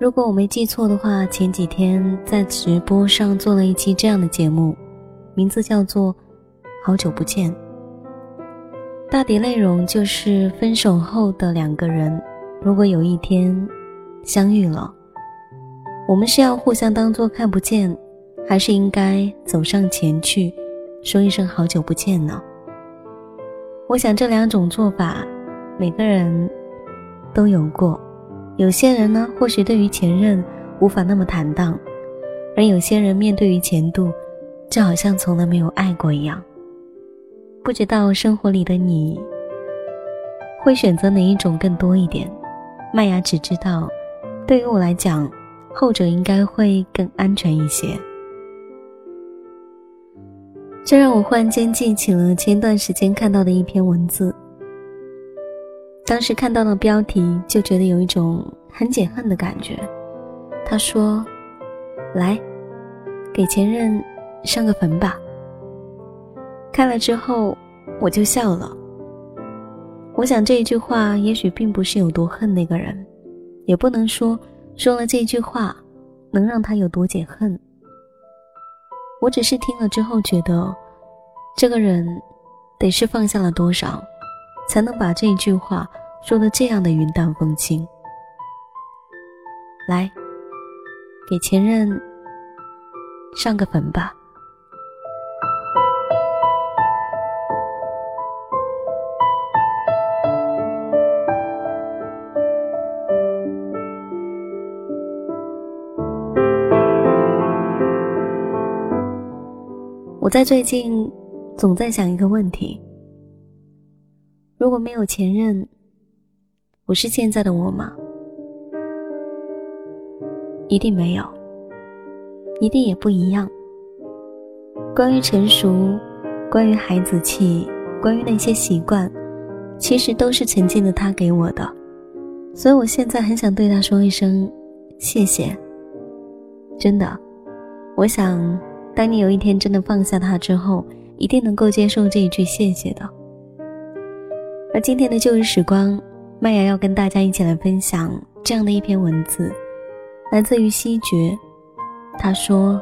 如果我没记错的话，前几天在直播上做了一期这样的节目，名字叫做《好久不见》。大抵内容就是分手后的两个人，如果有一天相遇了，我们是要互相当做看不见，还是应该走上前去，说一声好久不见呢？我想这两种做法，每个人都有过。有些人呢，或许对于前任无法那么坦荡，而有些人面对于前度，就好像从来没有爱过一样。不知道生活里的你会选择哪一种更多一点？麦芽只知道，对于我来讲，后者应该会更安全一些。这让我忽然间记起了前段时间看到的一篇文字。当时看到了标题，就觉得有一种很解恨的感觉。他说：“来，给前任上个坟吧。”看了之后，我就笑了。我想这一句话也许并不是有多恨那个人，也不能说说了这句话能让他有多解恨。我只是听了之后觉得，这个人得是放下了多少，才能把这一句话说的这样的云淡风轻。来，给前任上个坟吧。我在最近总在想一个问题：如果没有前任，我是现在的我吗？一定没有，一定也不一样。关于成熟，关于孩子气，关于那些习惯，其实都是曾经的他给我的，所以我现在很想对他说一声谢谢。真的，我想。当你有一天真的放下他之后，一定能够接受这一句谢谢的。而今天的旧日时光，麦芽要跟大家一起来分享这样的一篇文字，来自于西决。他说：“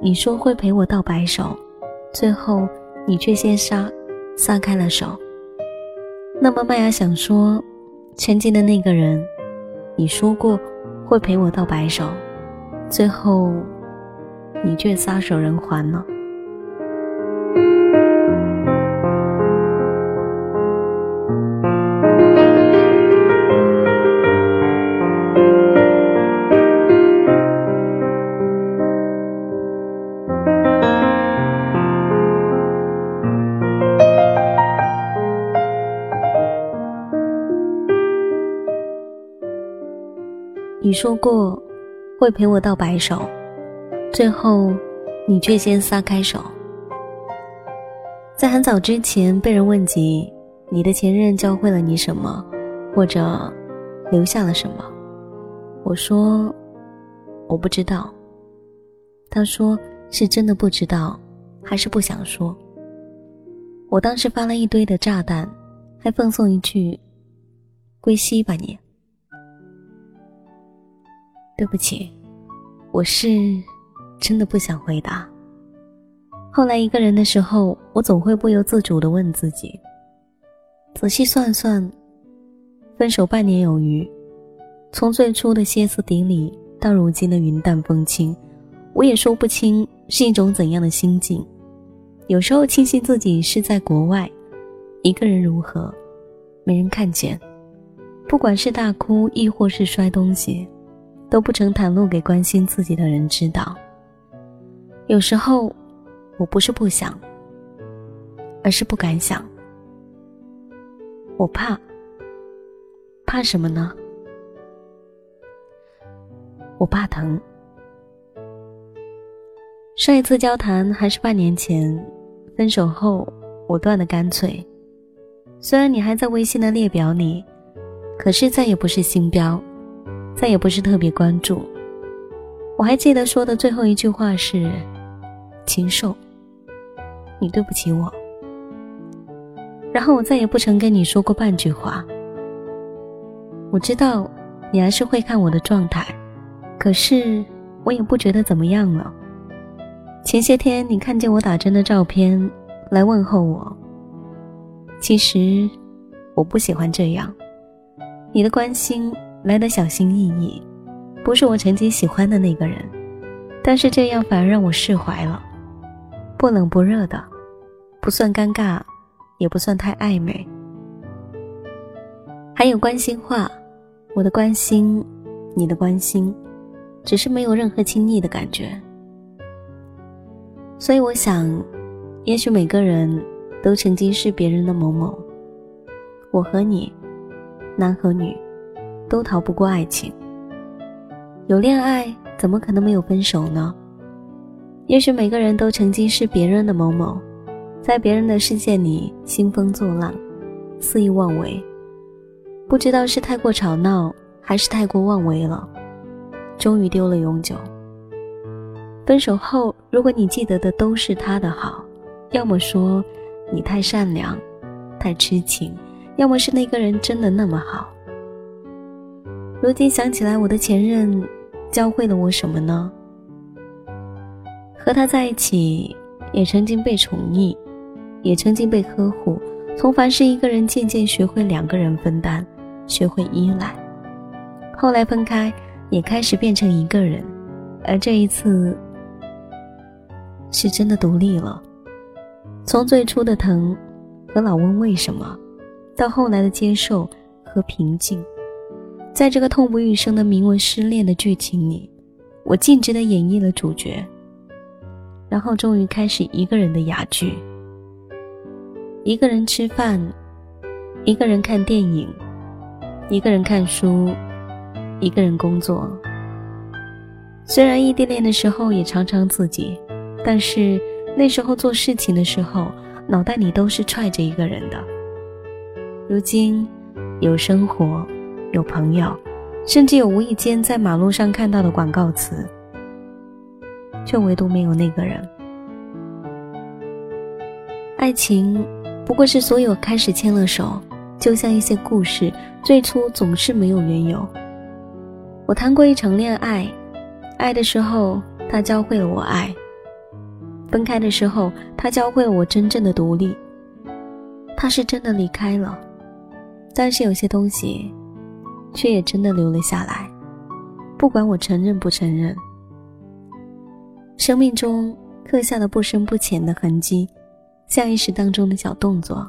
你说会陪我到白首，最后你却先撒撒开了手。”那么麦芽想说，曾经的那个人，你说过会陪我到白首，最后。你却撒手人寰了。你说过会陪我到白首。最后，你却先撒开手。在很早之前被人问及你的前任教会了你什么，或者留下了什么，我说我不知道。他说是真的不知道，还是不想说？我当时发了一堆的炸弹，还奉送一句“归西吧你”。对不起，我是。真的不想回答。后来一个人的时候，我总会不由自主的问自己：仔细算算，分手半年有余，从最初的歇斯底里到如今的云淡风轻，我也说不清是一种怎样的心境。有时候庆幸自己是在国外，一个人如何，没人看见，不管是大哭亦或是摔东西，都不曾袒露给关心自己的人知道。有时候，我不是不想，而是不敢想。我怕，怕什么呢？我怕疼，上一次交谈还是半年前，分手后我断的干脆。虽然你还在微信的列表里，可是再也不是星标，再也不是特别关注。我还记得说的最后一句话是：“禽兽，你对不起我。”然后我再也不曾跟你说过半句话。我知道你还是会看我的状态，可是我也不觉得怎么样了。前些天你看见我打针的照片，来问候我。其实我不喜欢这样，你的关心来的小心翼翼，不是我曾经喜欢的那个人，但是这样反而让我释怀了，不冷不热的，不算尴尬。也不算太暧昧，还有关心话，我的关心，你的关心，只是没有任何亲昵的感觉。所以我想，也许每个人都曾经是别人的某某。我和你，男和女，都逃不过爱情。有恋爱，怎么可能没有分手呢？也许每个人都曾经是别人的某某。在别人的世界里兴风作浪，肆意妄为，不知道是太过吵闹，还是太过妄为了，终于丢了永久。分手后，如果你记得的都是他的好，要么说你太善良，太痴情，要么是那个人真的那么好。如今想起来，我的前任教会了我什么呢？和他在一起，也曾经被宠溺。也曾经被呵护，从凡是一个人渐渐学会两个人分担，学会依赖。后来分开，也开始变成一个人，而这一次是真的独立了。从最初的疼和老问为什么，到后来的接受和平静，在这个痛不欲生的名为失恋的剧情里，我尽职的演绎了主角，然后终于开始一个人的哑剧。一个人吃饭，一个人看电影，一个人看书，一个人工作。虽然异地恋的时候也常常自己，但是那时候做事情的时候，脑袋里都是揣着一个人的。如今有生活，有朋友，甚至有无意间在马路上看到的广告词，却唯独没有那个人。爱情。不过是所有开始牵了手，就像一些故事，最初总是没有缘由。我谈过一场恋爱，爱的时候他教会了我爱；分开的时候他教会了我真正的独立。他是真的离开了，但是有些东西，却也真的留了下来，不管我承认不承认。生命中刻下了不深不浅的痕迹。下意识当中的小动作，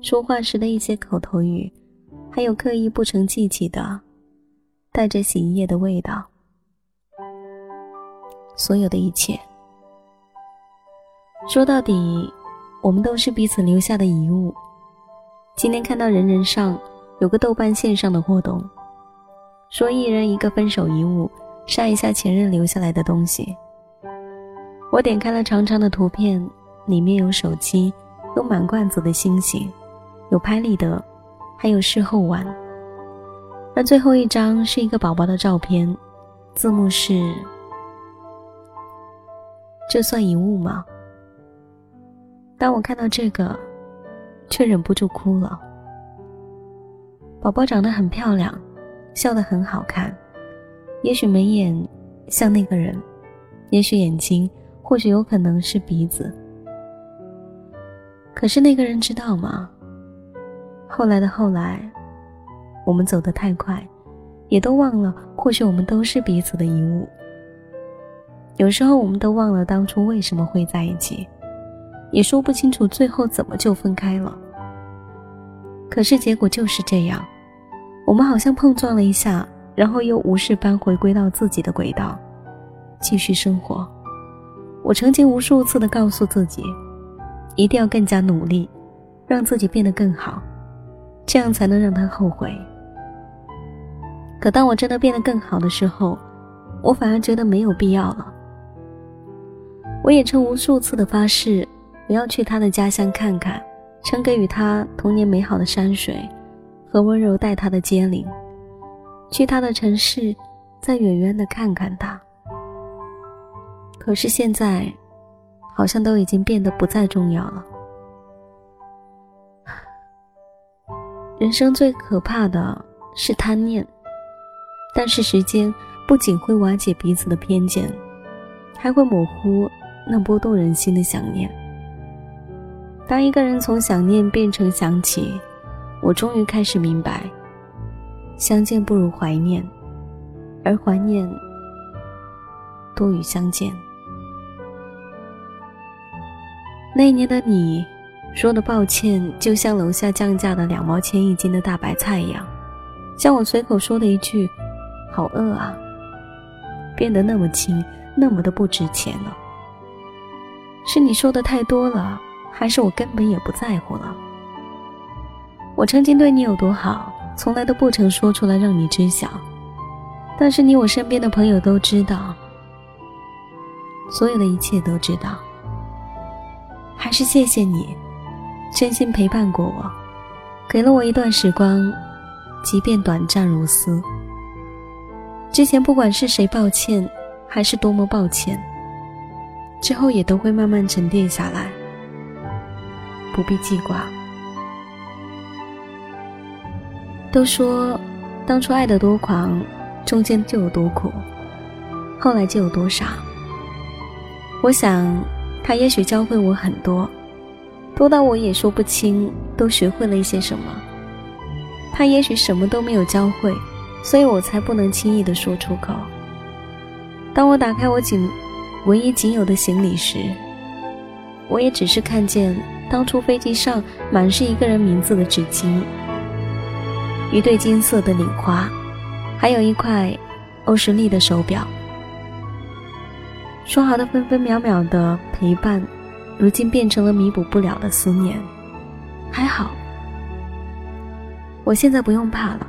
说话时的一些口头语，还有刻意不成记起的，带着洗衣液的味道，所有的一切，说到底，我们都是彼此留下的遗物。今天看到人人上有个豆瓣线上的活动，说一人一个分手遗物，晒一下前任留下来的东西。我点开了长长的图片。里面有手机，有满罐子的星星，有拍立得，还有事后玩。而最后一张是一个宝宝的照片，字幕是：“这算遗物吗？”当我看到这个，却忍不住哭了。宝宝长得很漂亮，笑得很好看，也许眉眼像那个人，也许眼睛，或许有可能是鼻子。可是那个人知道吗？后来的后来，我们走得太快，也都忘了。或许我们都是彼此的遗物。有时候我们都忘了当初为什么会在一起，也说不清楚最后怎么就分开了。可是结果就是这样，我们好像碰撞了一下，然后又无事般回归到自己的轨道，继续生活。我曾经无数次的告诉自己。一定要更加努力，让自己变得更好，这样才能让他后悔。可当我真的变得更好的时候，我反而觉得没有必要了。我也曾无数次的发誓，我要去他的家乡看看，曾给予他童年美好的山水和温柔待他的街邻，去他的城市，再远远的看看他。可是现在，好像都已经变得不再重要了。人生最可怕的是贪念，但是时间不仅会瓦解彼此的偏见，还会模糊。那波动人心的想念。当一个人从想念变成想起，我终于开始明白，相见不如怀念，而怀念多于相见。那一年的你，说的抱歉，就像楼下降价的两毛钱一斤的大白菜一样，像我随口说的一句“好饿啊”，变得那么轻，那么的不值钱了。是你说的太多了，还是我根本也不在乎了？我曾经对你有多好，从来都不曾说出来让你知晓。但是你我身边的朋友都知道，所有的一切都知道。还是谢谢你，真心陪伴过我，给了我一段时光，即便短暂如斯。之前不管是谁抱歉，还是多么抱歉。之后也都会慢慢沉淀下来，不必记挂。都说当初爱得多狂，中间就有多苦，后来就有多傻。我想，他也许教会我很多，多到我也说不清都学会了一些什么。他也许什么都没有教会，所以我才不能轻易的说出口。当我打开我仅。唯一仅有的行李时，我也只是看见当初飞机上满是一个人名字的纸巾，一对金色的领花，还有一块欧诗丽的手表。说好的分分秒秒的陪伴，如今变成了弥补不了的思念。还好，我现在不用怕了，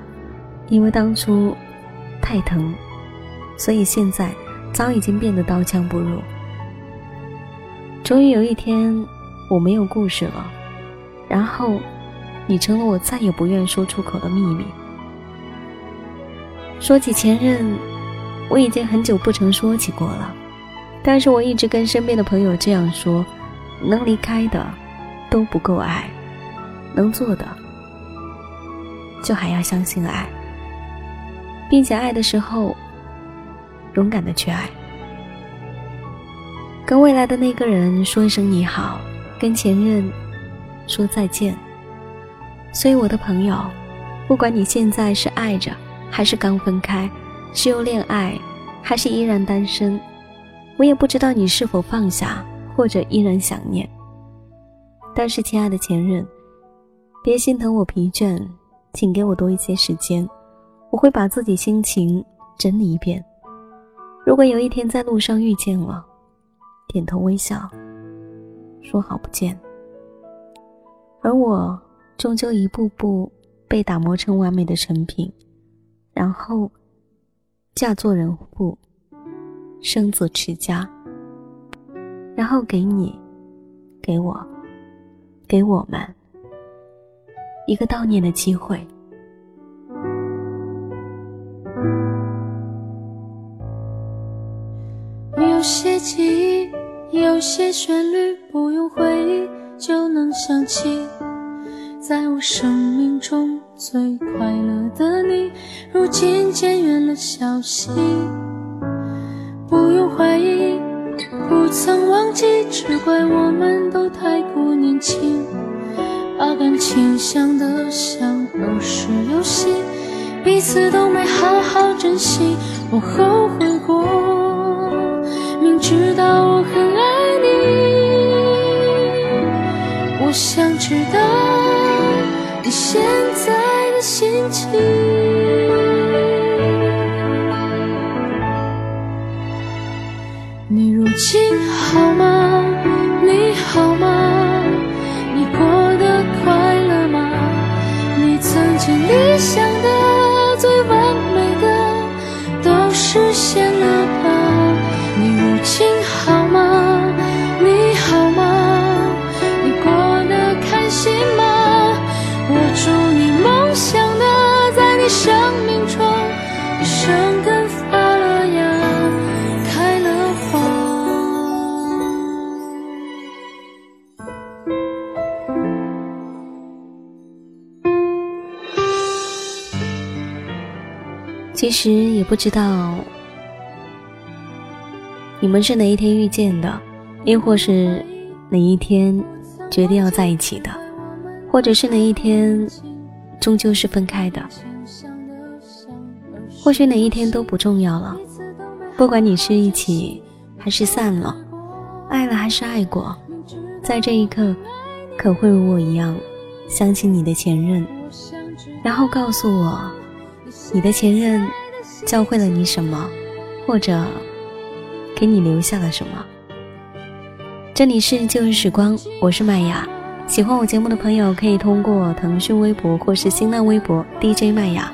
因为当初太疼，所以现在。早已经变得刀枪不入。终于有一天，我没有故事了，然后，你成了我再也不愿说出口的秘密。说起前任，我已经很久不曾说起过了，但是我一直跟身边的朋友这样说：能离开的，都不够爱；能做的，就还要相信爱，并且爱的时候。勇敢的去爱，跟未来的那个人说一声你好，跟前任说再见。所以我的朋友，不管你现在是爱着，还是刚分开，是又恋爱，还是依然单身，我也不知道你是否放下，或者依然想念。但是，亲爱的前任，别心疼我疲倦，请给我多一些时间，我会把自己心情整理一遍。如果有一天在路上遇见了，点头微笑，说好不见。而我终究一步步被打磨成完美的成品，然后嫁做人妇，生子持家，然后给你，给我，给我们一个悼念的机会。有些记忆，有些旋律，不用回忆就能想起。在我生命中最快乐的你，如今渐远了消息。不用怀疑，不曾忘记，只怪我们都太过年轻，把感情想得像儿时游戏，彼此都没好好珍惜，我后悔过。明知道我很你实也不知道你们是哪一天遇见的，亦或是哪一天决定要在一起的，或者是哪一天终究是分开的。或许哪一天都不重要了，不管你是一起还是散了，爱了还是爱过，在这一刻，可会如我一样相信你的前任，然后告诉我。你的前任教会了你什么，或者给你留下了什么？这里是旧日时光，我是麦雅。喜欢我节目的朋友可以通过腾讯微博或是新浪微博 DJ 麦雅，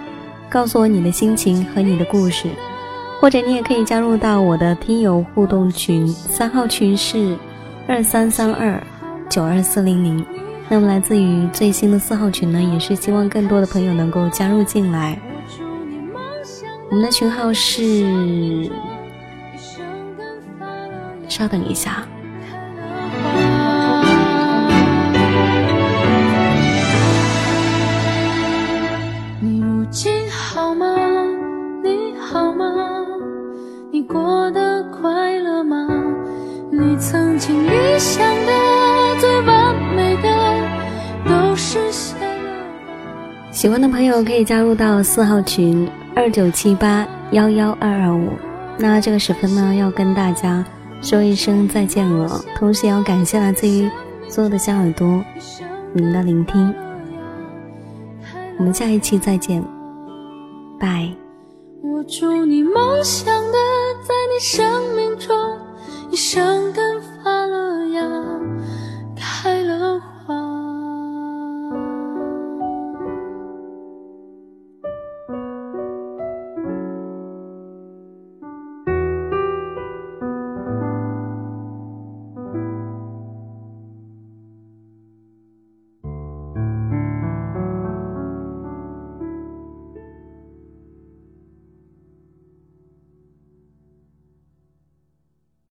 告诉我你的心情和你的故事，或者你也可以加入到我的听友互动群，三号群是二三三二九二四零零。那么来自于最新的四号群呢，也是希望更多的朋友能够加入进来。我们的群号是，稍等一下。你如今好吗？你好吗？你过得快乐吗？你曾经理想的最完美的都实现了喜欢的朋友可以加入到四号群。二九七八幺幺二二五，那这个时分呢，要跟大家说一声再见了，同时也要感谢来自于所有的小耳朵，你们的聆听。我们下一期再见，拜。我祝你梦想的在你生命中一生跟。